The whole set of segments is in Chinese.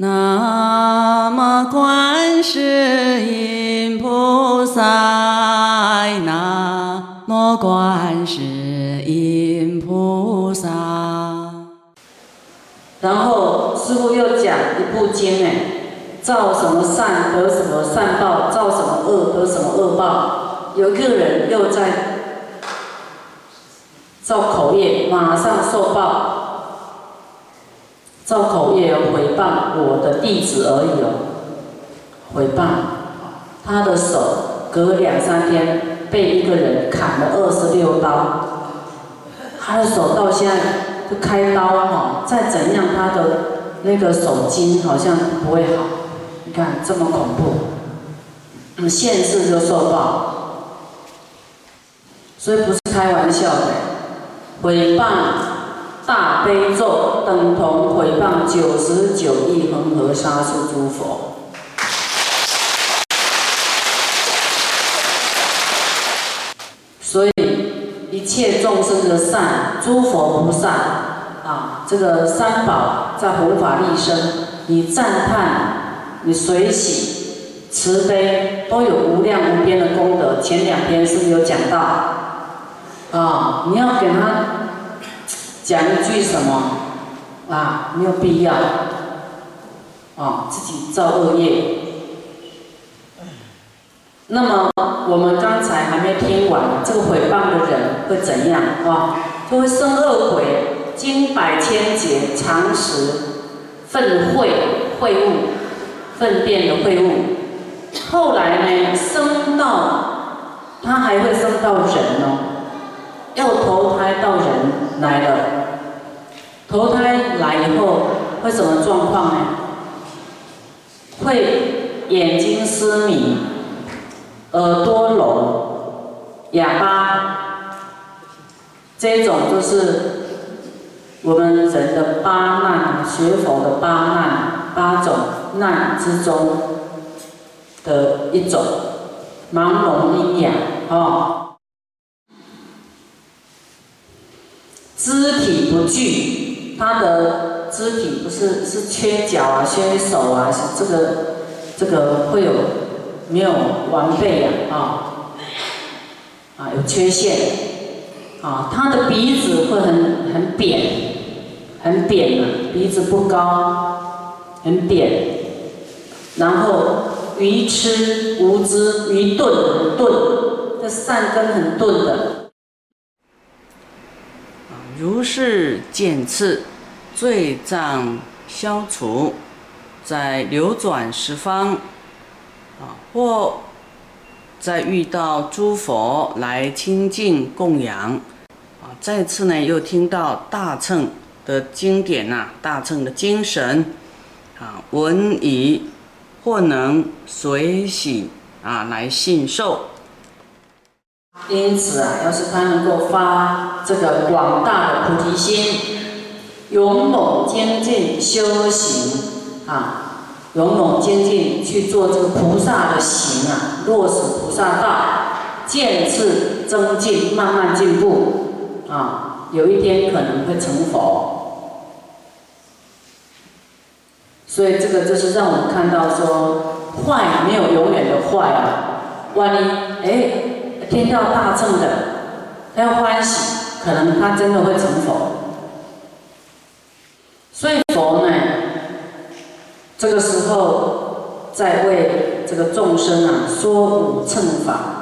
南无观世音菩萨，南无观世音菩萨。然后师傅又讲一部经哎，造什么善得什么善报，造什么恶得什么恶报。有一个人又在造口业，马上受报。造口业毁谤我的弟子而已哦，毁谤，他的手隔两三天被一个人砍了二十六刀，他的手到现在就开刀哈，再怎样他的那个手筋好像不会好，你看这么恐怖，现世就受报，所以不是开玩笑的，毁谤。大悲咒等同毁谤九十九亿恒河沙数诸佛，所以一切众生的善，诸佛菩萨啊，这个三宝在弘法利生，你赞叹，你随喜，慈悲，都有无量无边的功德。前两天是不是有讲到？啊，你要给他。讲一句什么啊？没有必要啊，自己造恶业。那么我们刚才还没听完，这个毁谤的人会怎样啊？就会生恶鬼，经百千劫，常时粪秽秽物，粪便的秽物。后来呢，生到他还会生到人哦。要投胎到人来了，投胎来以后会什么状况呢？会眼睛失明，耳朵聋，哑巴，这种就是我们人的八难，学佛的八难，八种难之中的一种，盲聋喑哑，哦。肢体不具，他的肢体不是是缺脚啊、缺手啊，是这个这个会有没有完备呀？啊啊有缺陷啊，他的鼻子会很很扁，很扁啊，鼻子不高，很扁，然后愚痴无知，愚钝钝，这善根很钝的。如是见次，罪障消除，在流转十方，啊，或在遇到诸佛来亲近供养，啊，再次呢又听到大乘的经典呐，大乘的精神，啊，闻已或能随喜啊来信受。因此啊，要是他能够发这个广大的菩提心，勇猛精进修行啊，勇猛精进去做这个菩萨的行啊，落实菩萨道，渐次增进，慢慢进步啊，有一天可能会成佛。所以这个就是让我们看到说，坏没有永远的坏啊，万一哎。听到大乘的，他要欢喜，可能他真的会成佛。所以佛呢，这个时候在为这个众生啊说五乘法。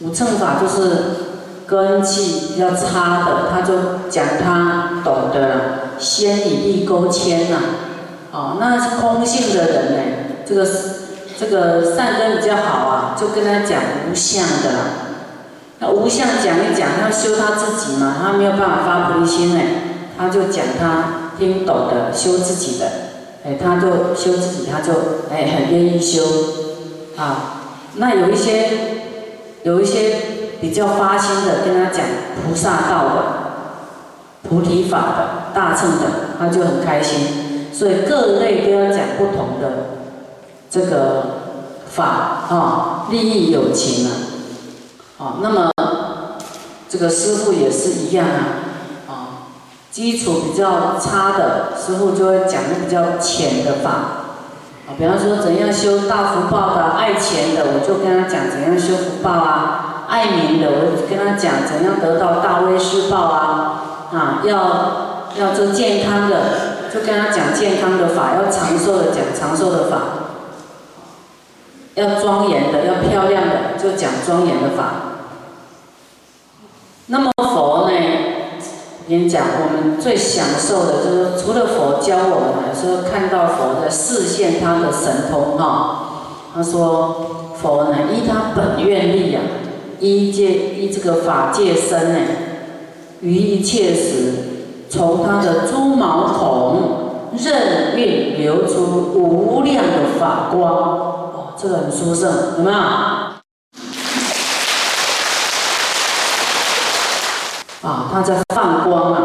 五乘法就是根气比较差的，他就讲他懂得先以力勾牵呐。哦，那是空性的人呢，这个。这个善根比较好啊，就跟他讲无相的啦。那无相讲一讲，他修他自己嘛，他没有办法发菩提心哎，他就讲他听懂的修自己的，哎，他就修自己，他就哎很愿意修啊。那有一些有一些比较发心的，跟他讲菩萨道的、菩提法的、大乘的，他就很开心。所以各类都要讲不同的。这个法啊，利益友情啊，啊，那么这个师傅也是一样啊，啊，基础比较差的，师傅就会讲的比较浅的法。啊，比方说怎样修大福报的，爱钱的，我就跟他讲怎样修福报啊；爱民的，我就跟他讲怎样得到大威施报啊。啊，要要做健康的，就跟他讲健康的法；要长寿的，讲长寿的法；要庄严的，要漂亮的，就讲庄严的法。那么佛呢？我跟你讲，我们最享受的就是除了佛教我们，说看到佛的视线，他的神通哈。他说佛呢，依他本愿力呀，依戒依这个法界身呢。于一切时，从他的珠毛孔任运流出无量的法光，这个很殊胜，有没有？啊，它在放光啊！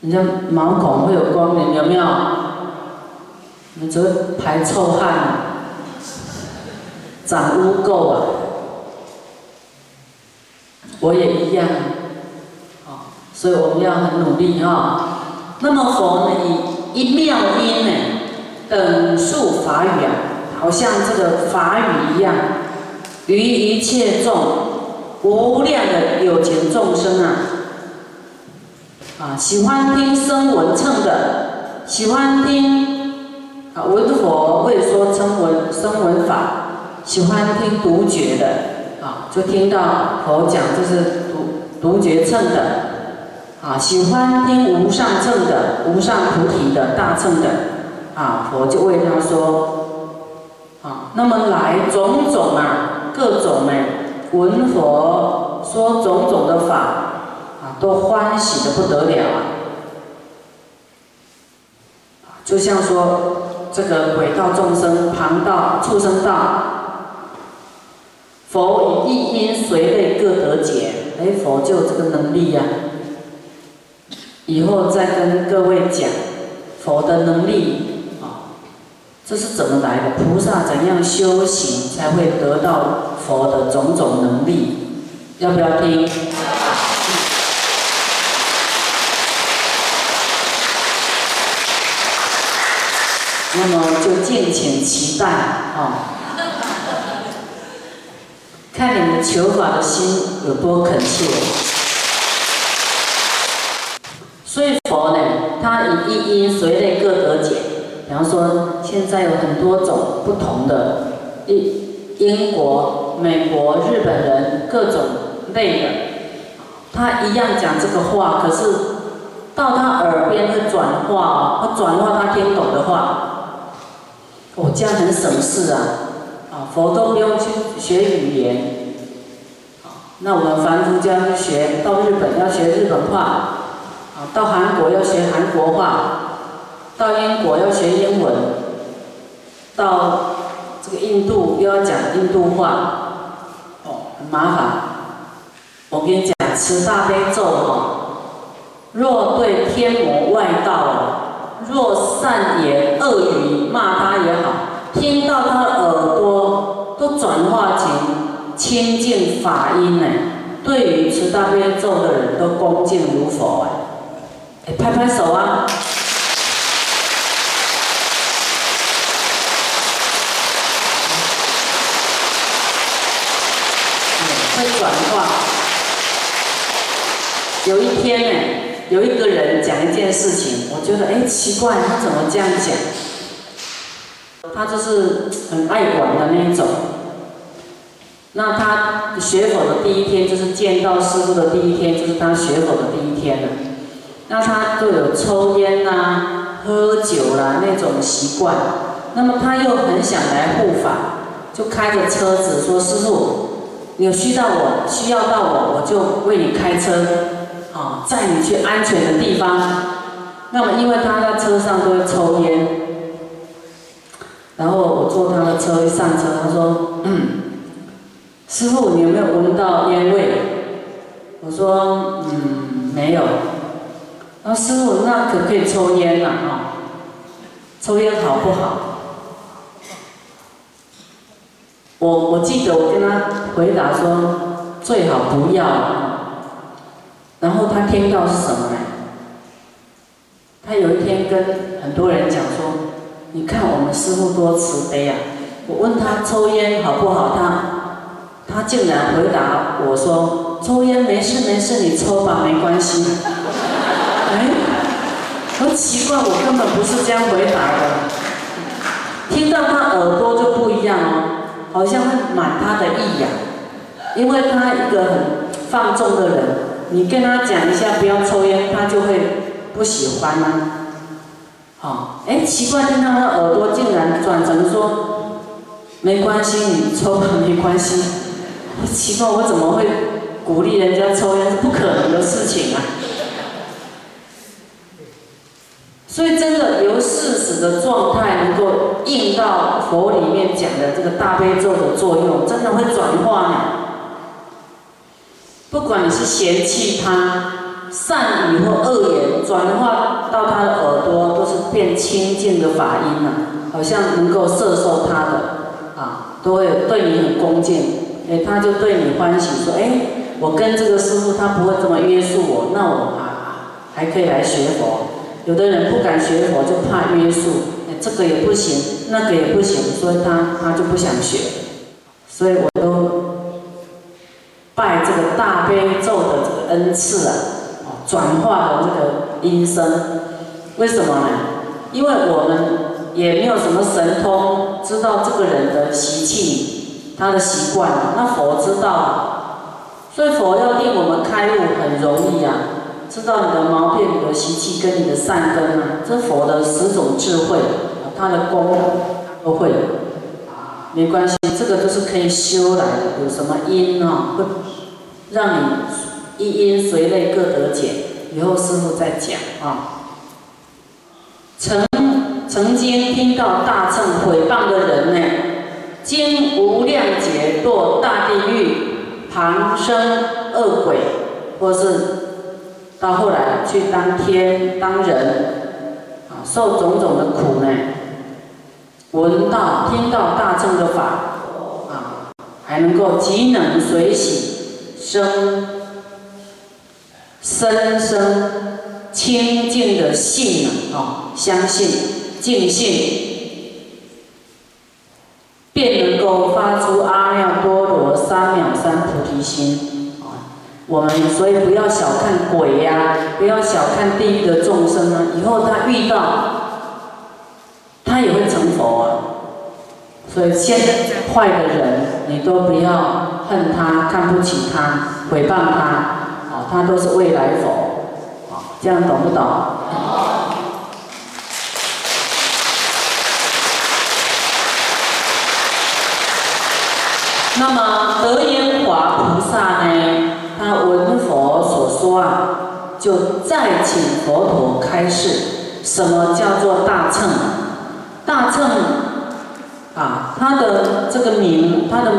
人家毛孔会有光的，有没有？你只会排臭汗，长污垢啊！我也一样，啊，所以我们要很努力啊。那么佛呢，以一妙音呢，等数法语啊，好像这个法语一样，于一切众无量的有情众生啊，啊，喜欢听声闻称的，喜欢听啊闻佛会说称闻声闻法，喜欢听独觉的。啊，就听到佛讲，就是独独觉称的，啊，喜欢听无上乘的、无上菩提的大乘的，啊，佛就为他说，啊，那么来种种啊，各种呢，闻佛说种种的法，啊，都欢喜的不得了啊，就像说这个鬼道众生、旁道、畜生道。佛以一因随类各得解，哎，佛就有这个能力呀。以后再跟各位讲佛的能力啊，这是怎么来的？菩萨怎样修行才会得到佛的种种能力？要不要听？那么就敬请期待啊。看你们求法的心有多恳切，所以佛呢，以一因随类各得解。比方说，现在有很多种不同的英英国、美国、日本人各种类的，他一样讲这个话，可是到他耳边会转化，他转化他听懂的话，哦，这样很省事啊。啊，佛都不用去学语言，那我们凡夫家去学，到日本要学日本话，到韩国要学韩国话，到英国要学英文，到这个印度又要讲印度话，哦，很麻烦。我跟你讲，持大悲咒哈，若对天魔外道，若善言恶语骂他也好。听到他的耳朵都转化成清净法音呢，对于持大悲咒的人都恭敬如佛哎，拍拍手啊！会转化。有一天呢，有一个人讲一件事情，我觉得哎奇怪，他怎么这样讲？他就是很爱管的那一种。那他学佛的第一天，就是见到师傅的第一天，就是他学佛的第一天了。那他就有抽烟呐、喝酒啦那种习惯。那么他又很想来护法，就开着车子说：“师傅，有需到我，需要到我，我就为你开车，啊，载你去安全的地方。”那么因为他在车上都会抽烟。然后我坐他的车一上车，他说：“嗯，师傅，你有没有闻到烟味？”我说：“嗯，没有。”那师傅，那可不可以抽烟呐？啊，抽烟好不好？我我记得我跟他回答说：“最好不要。”然后他听到是什么呢？他有一天跟很多人讲说：“你看我们师傅多慈悲啊！”我问他抽烟好不好，他他竟然回答我说：“抽烟没事没事，你抽吧，没关系。”哎，很奇怪，我根本不是这样回答的。听到他耳朵就不一样哦，好像会满他的意呀，因为他一个很放纵的人，你跟他讲一下不要抽烟，他就会。不喜欢吗？好，哎，奇怪，听到他耳朵竟然转成说，没关系，你抽，没关系。奇怪，我怎么会鼓励人家抽烟？是不可能的事情啊。所以，真的由事实的状态能够应到佛里面讲的这个大悲咒的作用，真的会转化呢。不管你是嫌弃他。善语或恶言转化到他的耳朵，都是变清净的法音了，好像能够摄受他的，啊，都会对你很恭敬，哎，他就对你欢喜，说，哎，我跟这个师傅他不会这么约束我，那我啊还可以来学佛。有的人不敢学佛，就怕约束，哎，这个也不行，那个也不行，所以他他就不想学，所以我都拜这个大悲咒的这个恩赐啊。转化了这个音声，为什么呢？因为我们也没有什么神通，知道这个人的习气，他的习惯。那佛知道，所以佛要令我们开悟很容易啊。知道你的毛病、你的习气跟你的善根啊，这佛的十种智慧，他的功都会。没关系，这个都是可以修来的。有什么因啊，会让你。一因随类各得解，以后师傅再讲啊。曾曾经听到大乘毁谤的人呢，经无量劫堕大地狱，旁生恶鬼，或是到后来去当天当人，啊，受种种的苦呢。闻到听到大乘的法，啊，还能够即能随喜生。生生清净的信啊，相信尽信，便能够发出阿耨多罗三藐三菩提心。我们所以不要小看鬼呀，不要小看地狱的众生啊。以后他遇到，他也会成佛啊。所以现在坏的人，你都不要恨他、看不起他、诽谤他。他都是未来佛，啊，这样懂不懂？那么德言华菩萨呢？啊，就再请佛陀开示，什么叫做大乘？大乘啊，它的这个名，它的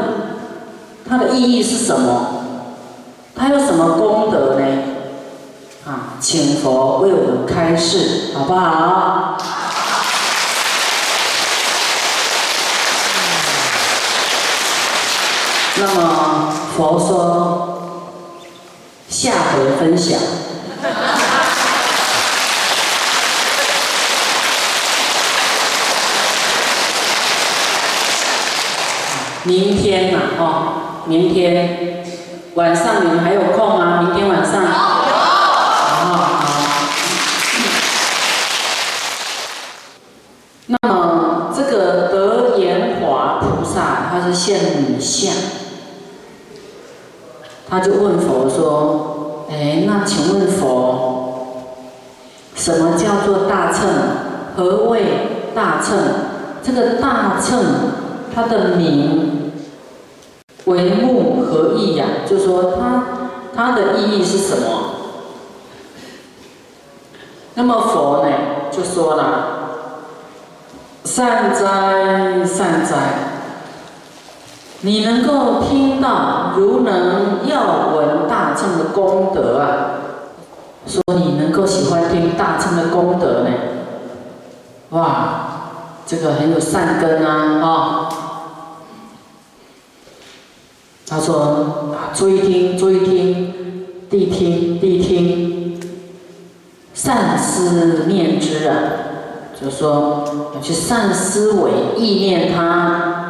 它的意义是什么？他有什么功德呢？啊，请佛为我们开示，好不好？那么佛说，下回分享。明天嘛，哦，明天。晚上你们还有空吗？明天晚上。他就问佛说：“哎，那请问佛，什么叫做大乘？何谓大乘？这个大乘它的名？”为目何意呀？就说它它的意义是什么？那么佛呢就说了：善哉善哉，你能够听到如能要闻大乘的功德啊！说你能够喜欢听大乘的功德呢？哇，这个很有善根啊！啊。他说啊：“注意听，注意听，谛听，谛听，善思念之啊，就是说要去善思维意念它，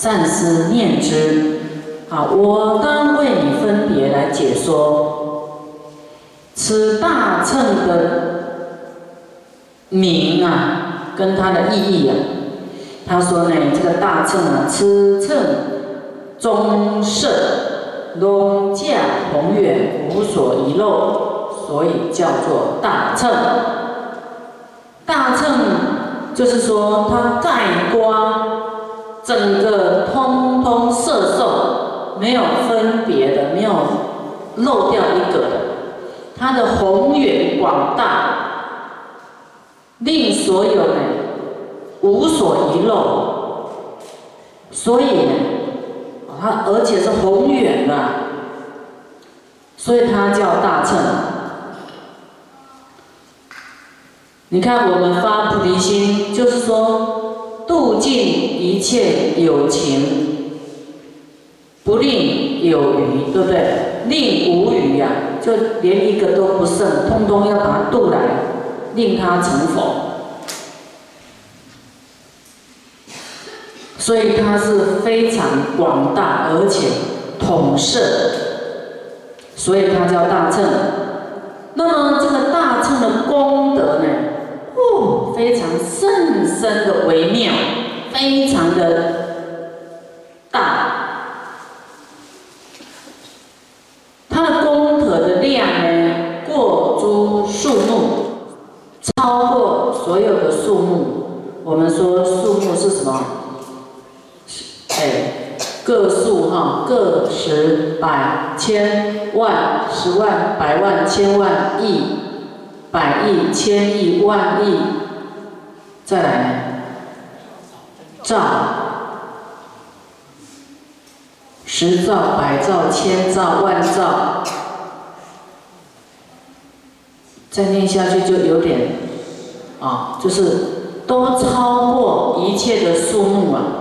善思念之。啊，我当为你分别来解说，此大乘的名啊，跟它的意义啊。他说呢，这个大乘啊，此乘中圣，龙驾宏远，无所遗漏，所以叫做大乘。大乘就是说，它盖光整个通通摄受。没有分别的，没有漏掉一个的，它的宏远广大，令所有呢无所遗漏，所以呢，它而且是宏远的，所以它叫大乘。你看我们发菩提心，就是说度尽一切有情。不令有余，对不对？令无余呀，就连一个都不剩，通通要把它渡来，令他成佛。所以它是非常广大而且统摄，所以它叫大乘。那么这个大乘的功德呢？非常甚深的微妙，非常的大。它的功德的量呢，过诸树木超过所有的树木，我们说树木是什么？哎，个数哈，个十百千万十万百万千万亿百亿千亿万亿，再来呢？兆，十兆百兆千兆万兆。再念下去就有点，啊，就是都超过一切的数目啊。